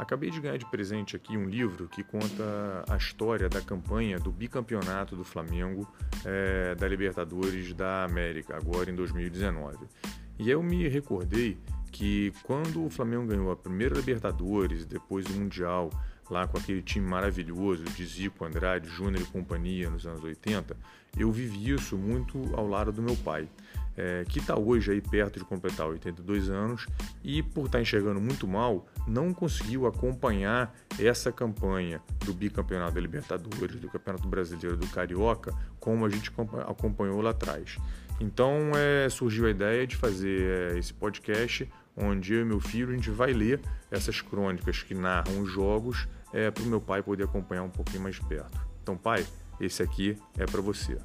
Acabei de ganhar de presente aqui um livro que conta a história da campanha do bicampeonato do Flamengo é, da Libertadores da América, agora em 2019. E eu me recordei que quando o Flamengo ganhou a primeira Libertadores, depois o Mundial, lá com aquele time maravilhoso de Zico, Andrade, Júnior e companhia nos anos 80, eu vivi isso muito ao lado do meu pai é, que está hoje aí perto de completar 82 anos e por estar tá enxergando muito mal, não conseguiu acompanhar essa campanha do bicampeonato da Libertadores, do Campeonato Brasileiro do Carioca, como a gente acompanhou lá atrás. Então é, surgiu a ideia de fazer é, esse podcast onde eu e meu filho a gente vai ler essas crônicas que narram os jogos é, para o meu pai poder acompanhar um pouquinho mais perto. Então, pai, esse aqui é para você.